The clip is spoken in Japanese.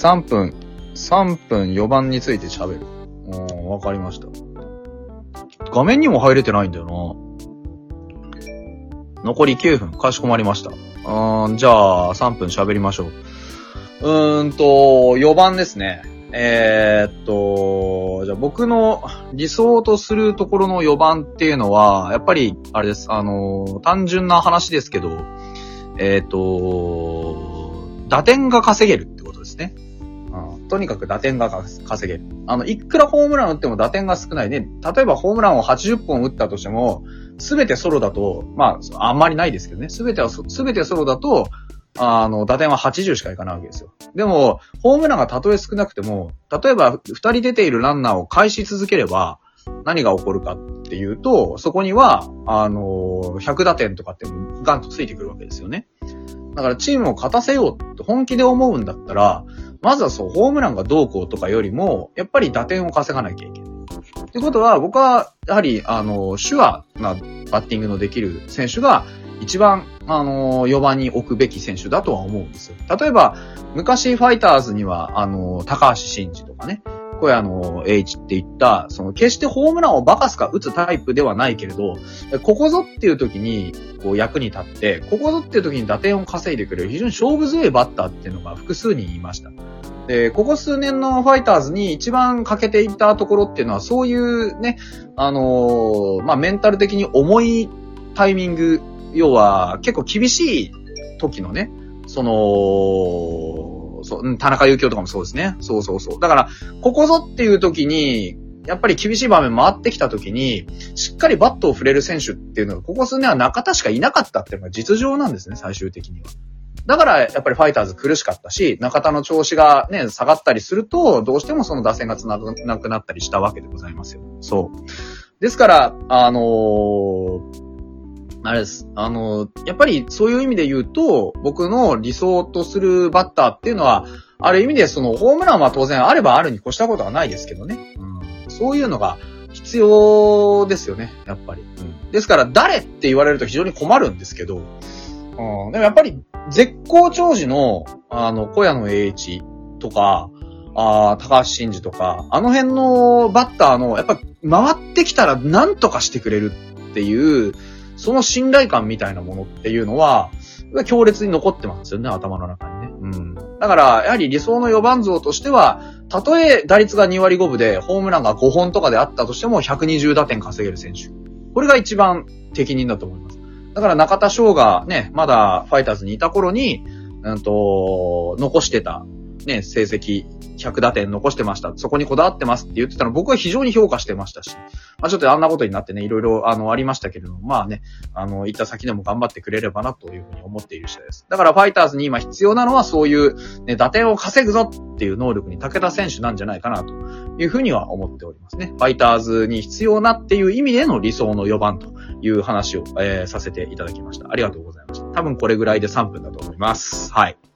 3分、3分4番について喋る。うん、わかりました。画面にも入れてないんだよな。残り9分、かしこまりました。うん、じゃあ、3分喋りましょう。うーんと、4番ですね。えー、っと、じゃあ僕の理想とするところの4番っていうのは、やっぱり、あれです。あの、単純な話ですけど、えー、っと、打点が稼げるってことですね。とにかく打点が稼げる。あの、いくらホームラン打っても打点が少ないね。例えばホームランを80本打ったとしても、すべてソロだと、まあ、あんまりないですけどね。すべては、すべてソロだと、あの、打点は80しかいかないわけですよ。でも、ホームランがたとえ少なくても、例えば2人出ているランナーを返し続ければ、何が起こるかっていうと、そこには、あの、100打点とかってガンとついてくるわけですよね。だからチームを勝たせようって本気で思うんだったら、まずはそう、ホームランがどうこうとかよりも、やっぱり打点を稼がなきゃいけない。ってことは、僕は、やはり、あの、手話なバッティングのできる選手が、一番、あの4番に置くべき選手だとは思うんですよ。例えば、昔ファイターズには、あの高橋真二とかね、これあの、H って言った、その、決してホームランをバカすか打つタイプではないけれど、ここぞっていう時に、こう役に立って、ここぞっていう時に打点を稼いでくれる非常に勝負強いバッターっていうのが複数人いました。で、ここ数年のファイターズに一番欠けていたところっていうのは、そういうね、あのー、まあ、メンタル的に重いタイミング要は、結構厳しい時のね、その、そう、うん田中幸雄とかもそうですね。そうそうそう。だから、ここぞっていう時に、やっぱり厳しい場面回ってきた時に、しっかりバットを触れる選手っていうのが、ここ数年は中田しかいなかったっていうのが実情なんですね、最終的には。だから、やっぱりファイターズ苦しかったし、中田の調子がね、下がったりすると、どうしてもその打線が繋がなくなったりしたわけでございますよ。そう。ですから、あのーあれです。あの、やっぱりそういう意味で言うと、僕の理想とするバッターっていうのは、ある意味でそのホームランは当然あればあるに越したことはないですけどね。うん、そういうのが必要ですよね、やっぱり。うん、ですから誰って言われると非常に困るんですけど、うん、でもやっぱり絶好調時の、あの、小屋の栄一とか、あ高橋真司とか、あの辺のバッターの、やっぱ回ってきたら何とかしてくれるっていう、その信頼感みたいなものっていうのは、強烈に残ってますよね、頭の中にね。うん。だから、やはり理想の4番像としては、たとえ打率が2割5分で、ホームランが5本とかであったとしても、120打点稼げる選手。これが一番適任だと思います。だから中田翔がね、まだファイターズにいた頃に、うんと、残してた、ね、成績、100打点残してました。そこにこだわってますって言ってたの僕は非常に評価してましたし。まあちょっとあんなことになってね、いろいろあの、ありましたけれども、まあね、あの、行った先でも頑張ってくれればなというふうに思っている次第です。だからファイターズに今必要なのはそういう、ね、打点を稼ぐぞっていう能力に武田選手なんじゃないかなというふうには思っておりますね。ファイターズに必要なっていう意味での理想の4番という話を、えー、させていただきました。ありがとうございました。多分これぐらいで3分だと思います。はい。